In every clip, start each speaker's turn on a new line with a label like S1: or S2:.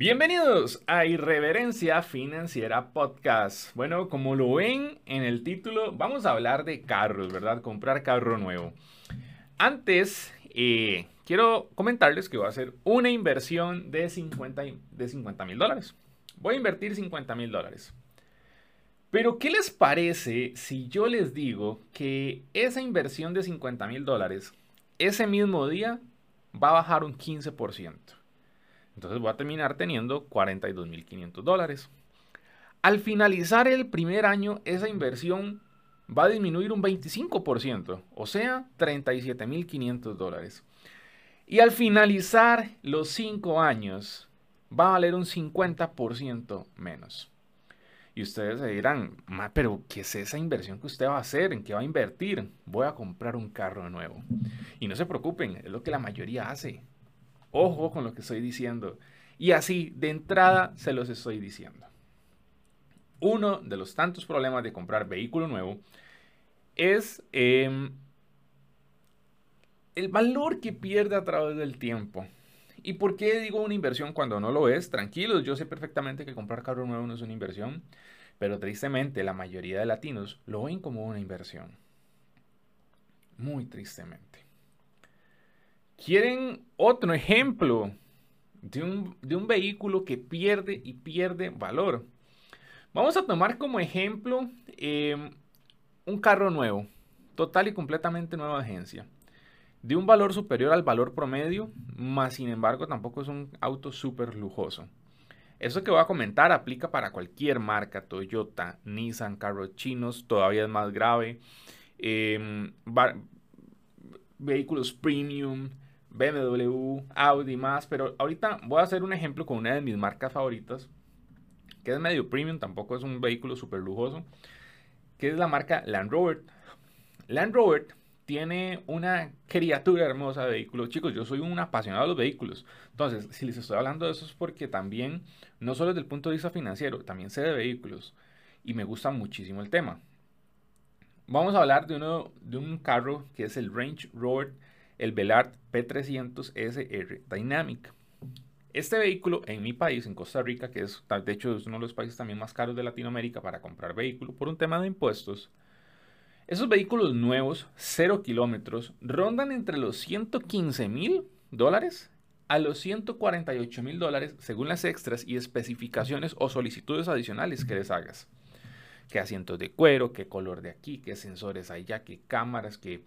S1: Bienvenidos a Irreverencia Financiera Podcast. Bueno, como lo ven en el título, vamos a hablar de carros, ¿verdad? Comprar carro nuevo. Antes, eh, quiero comentarles que voy a hacer una inversión de 50 mil dólares. Voy a invertir 50 mil dólares. Pero, ¿qué les parece si yo les digo que esa inversión de 50 mil dólares, ese mismo día, va a bajar un 15%? Entonces voy a terminar teniendo 42.500 dólares. Al finalizar el primer año, esa inversión va a disminuir un 25%, o sea, 37.500 dólares. Y al finalizar los 5 años, va a valer un 50% menos. Y ustedes se dirán, pero ¿qué es esa inversión que usted va a hacer? ¿En qué va a invertir? Voy a comprar un carro nuevo. Y no se preocupen, es lo que la mayoría hace. Ojo con lo que estoy diciendo. Y así, de entrada, se los estoy diciendo. Uno de los tantos problemas de comprar vehículo nuevo es em, el valor que pierde a través del tiempo. ¿Y por qué digo una inversión cuando no lo es? Tranquilos, yo sé perfectamente que comprar carro nuevo no es una inversión, pero tristemente la mayoría de latinos lo ven como una inversión. Muy tristemente. ¿Quieren otro ejemplo de un, vehículo que pierde y pierde valor? Vamos a tomar como ejemplo em, un carro nuevo, total y completamente nueva agencia, de un valor superior al valor promedio, más sin embargo tampoco es un auto súper lujoso. Eso que voy a comentar aplica para cualquier marca, Toyota, Nissan, carros chinos, todavía es más grave, em, vehículos premium, BMW, Audi más, pero ahorita voy a hacer un ejemplo con una de mis marcas favoritas, que es medio premium, tampoco es un vehículo súper lujoso, que es la marca Land Rover. Land Rover tiene una criatura hermosa de vehículos. Chicos, yo soy un apasionado de los vehículos. Entonces, si les estoy hablando de eso es porque también, no solo desde el punto de vista financiero, también sé de vehículos y me gusta muchísimo el tema. Vamos a hablar de, uno, de un carro que es el Range Rover el Velart P300 SR Dynamic. Este vehículo en mi país, en Costa Rica, que es de hecho es uno de los países también más caros de Latinoamérica para comprar vehículos por un tema de impuestos, esos vehículos nuevos, 0 kilómetros, rondan entre los 115 mil dólares a los 148 mil dólares según las extras y especificaciones o solicitudes adicionales que les hagas. ¿Qué asientos de cuero? ¿Qué color de aquí? ¿Qué sensores ya? ¿Qué cámaras? ¿Qué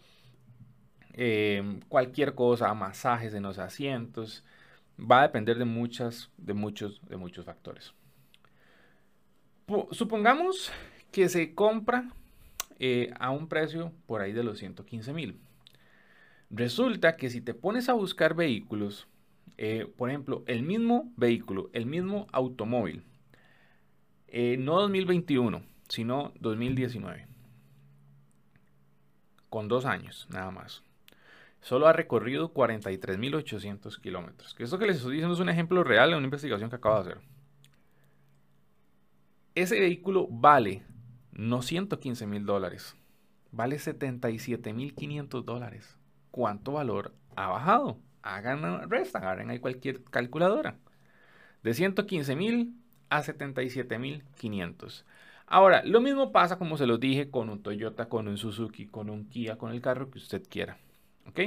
S1: Em, cualquier cosa, masajes en los asientos, va a depender de muchas, de muchos, de muchos factores. supongamos que se compra eh, a un precio por ahí de los 115 mil. Resulta que si te pones a buscar vehículos, eh, por ejemplo, el mismo vehículo, el mismo automóvil, eh, no 2021, sino 2019, con dos años nada más solo ha recorrido 43.800 kilómetros. Que esto que les estoy diciendo es un ejemplo real de una investigación que acabo de hacer. Ese vehículo vale no 115 mil dólares, vale 77 mil 500 dólares. ¿Cuánto valor ha bajado? Hagan resta, agarren ahí cualquier calculadora. De 115 mil a 77 mil 500. Ahora, lo mismo pasa como se los dije con un Toyota, con un Suzuki, con un Kia, con el carro que usted quiera. ¿Ok?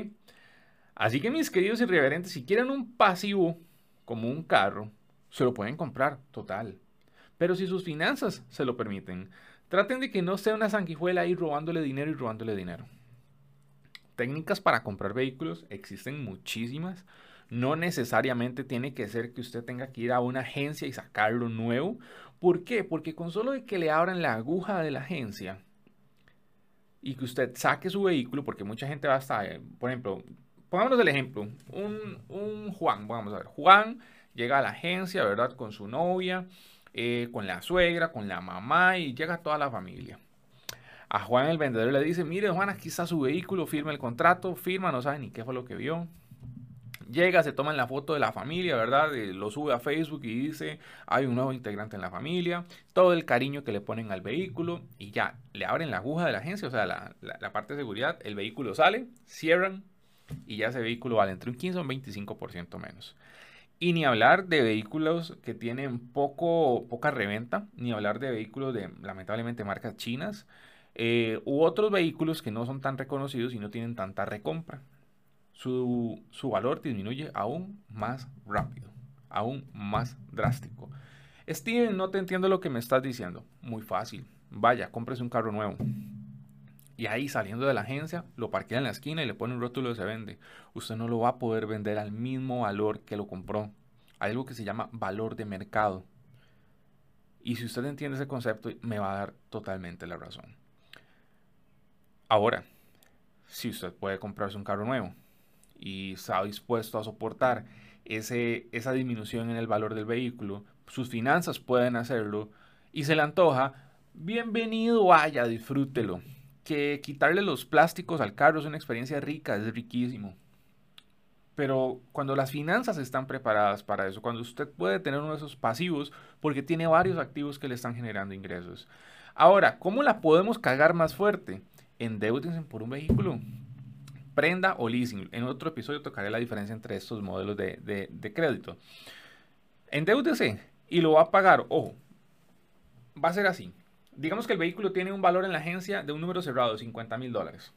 S1: Así que mis queridos irreverentes, si quieren un pasivo como un carro, se lo pueden comprar, total. Pero si sus finanzas se lo permiten, traten de que no sea una sanguijuela ahí robándole dinero y robándole dinero. Técnicas para comprar vehículos existen muchísimas. No necesariamente tiene que ser que usted tenga que ir a una agencia y sacarlo nuevo. ¿Por qué? Porque con solo de que le abran la aguja de la agencia, y que usted saque su vehículo, porque mucha gente va a estar, eh, por ejemplo, pongámonos el ejemplo, un, Juan, vamos a ver, Juan llega a la agencia, ¿verdad? Con su novia, eh, con la suegra, con la mamá y llega toda la familia. A Juan el vendedor le dice, mire Juan, aquí está su vehículo, firma el contrato, firma, no sabe ni qué fue lo que vio. Llega, se toma la foto de la familia, ¿verdad? lo sube a Facebook y dice, hay un nuevo integrante en la familia, todo el cariño que le ponen al vehículo y ya, le abren la aguja de la agencia, o sea, la, parte de seguridad, el vehículo sale, cierran y ya ese vehículo vale entre un 15 o un 25% menos. Y ni hablar de vehículos que tienen poco, poca reventa, ni hablar de vehículos de lamentablemente marcas chinas, eh, u otros vehículos que no son tan reconocidos y no tienen tanta recompra. Su, su valor disminuye aún más rápido, aún más drástico. Steven, no te entiendo lo que me estás diciendo. Muy fácil. Vaya, cómprese un carro nuevo. Y ahí saliendo de la agencia, lo parquea en la esquina y le pone un rótulo de se vende. Usted no lo va a poder vender al mismo valor que lo compró. Hay algo que se llama valor de mercado. Y si usted entiende ese concepto, me va a dar totalmente la razón. Ahora, si usted puede comprarse un carro nuevo y está dispuesto a soportar ese, esa disminución en el valor del vehículo, sus finanzas pueden hacerlo y se le antoja, bienvenido, vaya, disfrútelo que quitarle los plásticos al carro es una experiencia rica, es riquísimo. Pero cuando las finanzas están preparadas para eso, cuando usted puede tener uno de esos pasivos, porque tiene varios activos que le están generando ingresos. Ahora, ¿cómo la podemos cagar más fuerte? Endeúdense por un vehículo. Prenda o leasing. En otro episodio tocaré la diferencia entre estos modelos de, de, de crédito. Endeúdese y lo va a pagar. Ojo, va a ser así digamos que el vehículo tiene un valor en la agencia de un número cerrado de 50 mil dólares.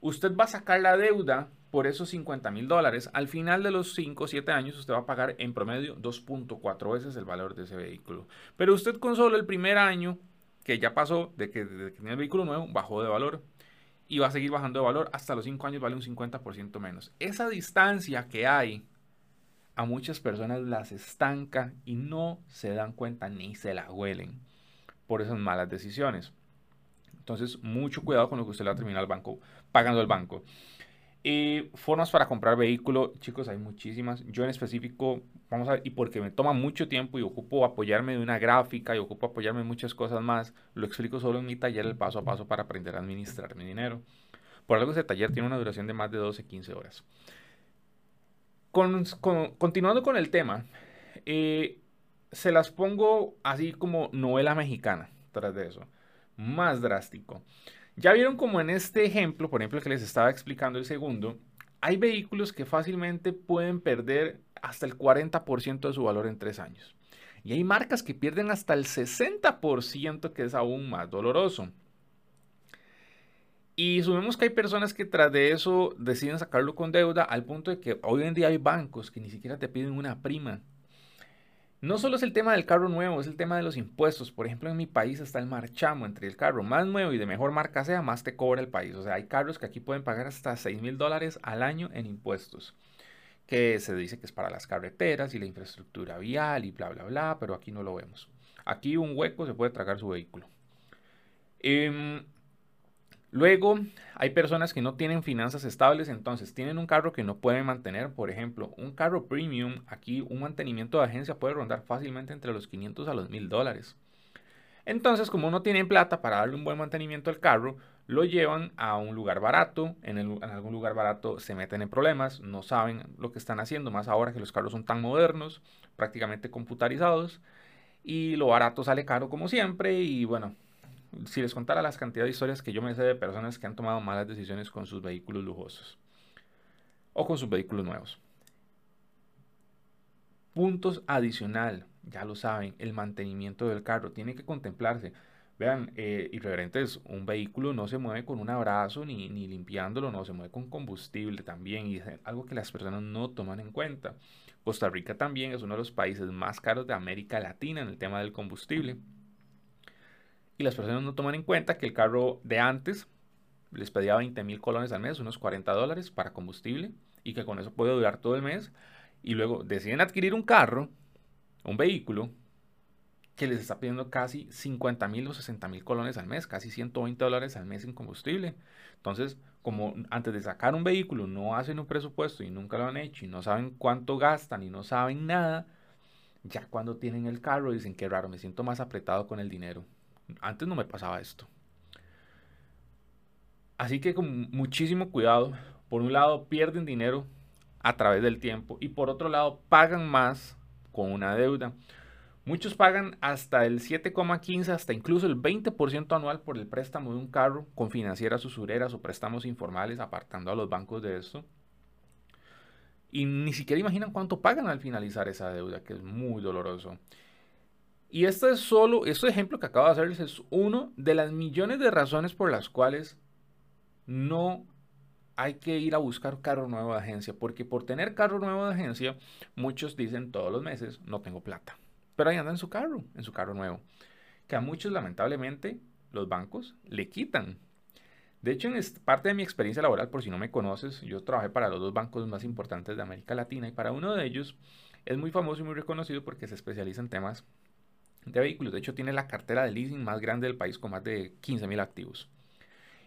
S1: Usted va a sacar la deuda por esos 50 mil dólares. Al final de los 5 o 7 años, usted va a pagar en promedio 2.4 veces el valor de ese vehículo. Pero usted con solo el primer año, que ya pasó de que, de que tenía el vehículo nuevo, bajó de valor. Y va a seguir bajando de valor. Hasta los 5 años vale un 50% menos. Esa distancia que hay a muchas personas las estanca y no se dan cuenta ni se la huelen por esas malas decisiones. Entonces, mucho cuidado con lo que usted le va a terminar al banco, pagando el banco. Y formas para comprar vehículo, chicos, hay muchísimas. Yo en específico, vamos a ver, y porque me toma mucho tiempo y ocupo apoyarme de una gráfica y ocupo apoyarme en muchas cosas más, lo explico solo en mi taller el paso a paso para aprender a administrar mi dinero. Por algo ese taller tiene una duración de más de 12, 15 horas. continuando con el tema, eh, se las pongo así como novela mexicana tras de eso. Más drástico. Ya vieron como en este ejemplo, por ejemplo, que les estaba explicando el segundo, hay vehículos que fácilmente pueden perder hasta el 40% de su valor en tres años. Y hay marcas que pierden hasta el 60%, que es aún más doloroso. Y subimos que hay personas que tras de eso deciden sacarlo con deuda al punto de que hoy en día hay bancos que ni siquiera te piden una prima no solo es el tema del carro nuevo, es el tema de los impuestos. Por ejemplo, en mi país está el marchamo entre el carro más nuevo y de mejor marca sea, más te cobra el país. O sea, hay carros que aquí pueden pagar hasta 6 mil dólares al año en impuestos. Que se dice que es para las carreteras y la infraestructura vial y bla, bla, bla, pero aquí no lo vemos. Aquí un hueco se puede tragar su vehículo. Eh, Luego, hay personas que no tienen finanzas estables, entonces tienen un carro que no pueden mantener. Por ejemplo, un carro premium, aquí un mantenimiento de agencia puede rondar fácilmente entre los 500 a los 1000 dólares. Entonces, como no tienen plata para darle un buen mantenimiento al carro, lo llevan a un lugar barato. En, algún lugar barato se meten en problemas, no saben lo que están haciendo, más ahora que los carros son tan modernos, prácticamente computarizados. Y lo barato sale caro como siempre. Y bueno, si les contara las cantidades de historias que yo me sé de personas que han tomado malas decisiones con sus vehículos lujosos o con sus vehículos nuevos. Puntos adicional, ya lo saben, el mantenimiento del carro tiene que contemplarse. Vean, eh, irreverentes, un vehículo no se mueve con un abrazo ni, ni limpiándolo, no, se mueve con combustible también y es algo que las personas no toman en cuenta. Costa Rica también es uno de los países más caros de América Latina en el tema del combustible y las personas no toman en cuenta que el carro de antes les pedía 20 mil colones al mes, unos 40 dólares para combustible, y que con eso puede durar todo el mes, y luego deciden adquirir un carro, un vehículo, que les está pidiendo casi 50 mil o 60 mil colones al mes, casi 120 dólares al mes en combustible. Entonces, como antes de sacar un vehículo no hacen un presupuesto y nunca lo han hecho y no saben cuánto gastan y no saben nada, ya cuando tienen el carro dicen que raro, me siento más apretado con el dinero. Antes no me pasaba esto. Así que con muchísimo cuidado. Por un lado, pierden dinero a través del tiempo y por otro lado, pagan más con una deuda. Muchos pagan hasta el 7,15, hasta incluso el 20% anual por el préstamo de un carro con financieras usureras o préstamos informales, apartando a los bancos de esto. y ni siquiera imaginan cuánto pagan al finalizar esa deuda, que es muy doloroso. Y este es solo, este ejemplo que acabo de hacerles es uno de las millones de razones por las cuales no hay que ir a buscar carro nuevo de agencia, porque por tener carro nuevo de agencia, muchos dicen todos los meses, no tengo plata. Pero ahí anda en su carro, en su carro nuevo. Que a muchos, lamentablemente, los bancos le quitan. De hecho, en parte de mi experiencia laboral, por si no me conoces, yo trabajé para los dos bancos más importantes de América Latina y para uno de ellos es muy famoso y muy reconocido porque se especializa en temas de vehículos. De hecho, tiene la cartera de leasing más grande del país con más de 15 mil activos.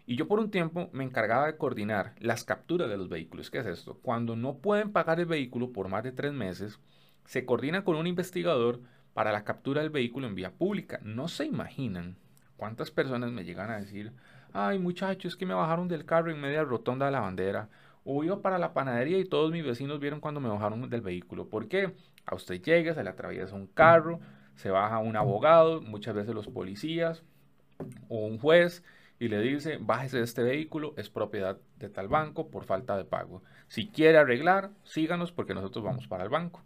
S1: Y yo por un tiempo me encargaba de coordinar las capturas de los vehículos. ¿Qué es esto? Cuando no pueden pagar el vehículo por más de tres meses, se coordina con un investigador para la captura del vehículo en vía pública. No se imaginan cuántas personas me llegan a decir, ay muchachos, es que me bajaron del carro en media rotonda de la bandera. O iba para la panadería y todos mis vecinos vieron cuando me bajaron del vehículo. ¿Por qué? A usted llega, se le atraviesa un carro, se baja un abogado, muchas veces los policías o un juez y le dice, bájese de este vehículo, es propiedad de tal banco por falta de pago. Si quiere arreglar, síganos porque nosotros vamos para el banco.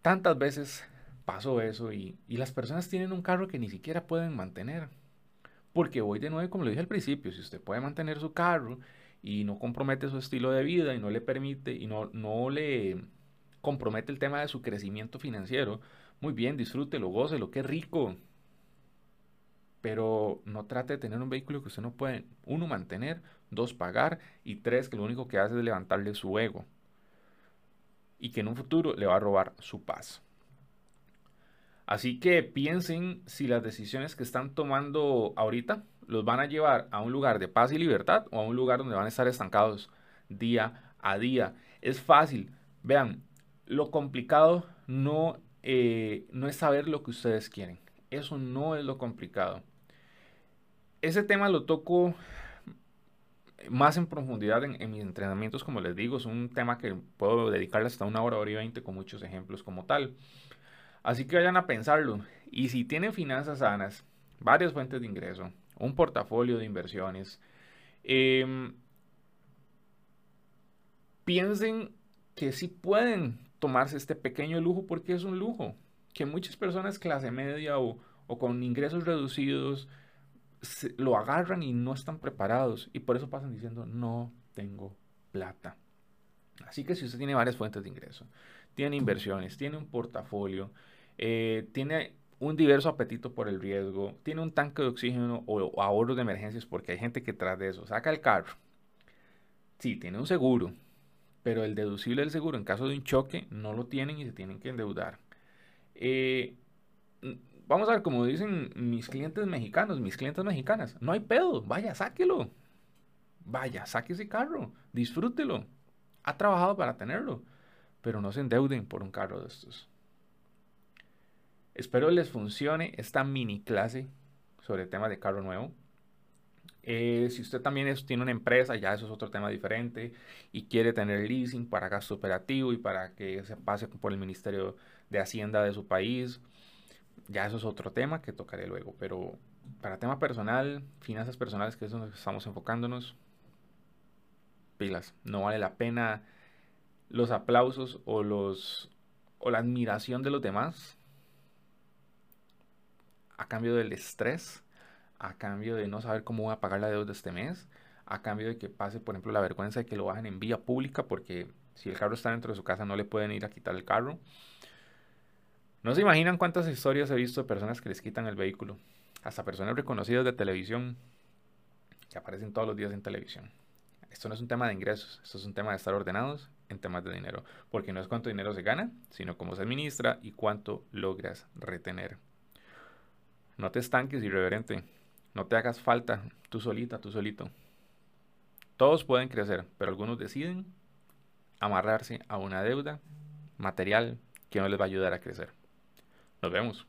S1: Tantas veces pasó eso y, las personas tienen un carro que ni siquiera pueden mantener. Porque hoy de nuevo, como lo dije al principio, si usted puede mantener su carro y no compromete su estilo de vida y no le permite y no, no le compromete el tema de su crecimiento financiero, muy bien, disfrútelo, gócelo, qué rico pero no trate de tener un vehículo que usted no puede, uno, mantener, dos, pagar y tres, que lo único que hace es levantarle su ego y que en un futuro le va a robar su paz. Así que piensen si las decisiones que están tomando ahorita los van a llevar a un lugar de paz y libertad o a un lugar donde van a estar estancados día a día. Es fácil. Vean, lo complicado no, eh, no es saber lo que ustedes quieren. Eso no es lo complicado ese tema lo toco más en profundidad en, mis entrenamientos, como les digo, es un tema que puedo dedicarle hasta una hora, hora y veinte con muchos ejemplos como tal. Así que vayan a pensarlo. Y si tienen finanzas sanas, varias fuentes de ingreso, un portafolio de inversiones, em, piensen que sí pueden tomarse este pequeño lujo porque es un lujo. Que muchas personas clase media o, o con ingresos reducidos, lo agarran y no están preparados y por eso pasan diciendo no tengo plata. Así que si usted tiene varias fuentes de ingreso, tiene inversiones, tiene un portafolio, eh, tiene un diverso apetito por el riesgo, tiene un tanque de oxígeno o, ahorros de emergencias porque hay gente que tras de eso saca el carro. Sí, tiene un seguro, pero el deducible del seguro en caso de un choque no lo tienen y se tienen que endeudar. Eh, vamos a ver, como dicen mis clientes mexicanos, mis clientes mexicanas, no hay pedo, vaya, sáquelo. Vaya, saque carro, disfrútelo. Ha trabajado para tenerlo, pero no se endeuden por un carro de estos. Espero les funcione esta mini clase sobre el tema de carro nuevo. Eh, si usted también tiene una empresa, ya eso es otro tema diferente, y quiere tener leasing para gasto operativo y para que se pase por el Ministerio de Hacienda de su país, ya eso es otro tema que tocaré luego, pero para tema personal, finanzas personales, que es donde estamos enfocándonos, pilas, no vale la pena los aplausos o los o la admiración de los demás a cambio del estrés, a cambio de no saber cómo voy a pagar la deuda este mes, a cambio de que pase, por ejemplo, la vergüenza de que lo bajen en vía pública porque si el carro está dentro de su casa no le pueden ir a quitar el carro. No se imaginan cuántas historias he visto de personas que les quitan el vehículo. Hasta personas reconocidas de televisión que aparecen todos los días en televisión. Esto no es un tema de ingresos, esto es un tema de estar ordenados en temas de dinero. Porque no es cuánto dinero se gana, sino cómo se administra y cuánto logras retener. No te estanques, irreverente. No te hagas falta tú solita, tú solito. Todos pueden crecer, pero algunos deciden amarrarse a una deuda material que no les va a ayudar a crecer. Nos vemos.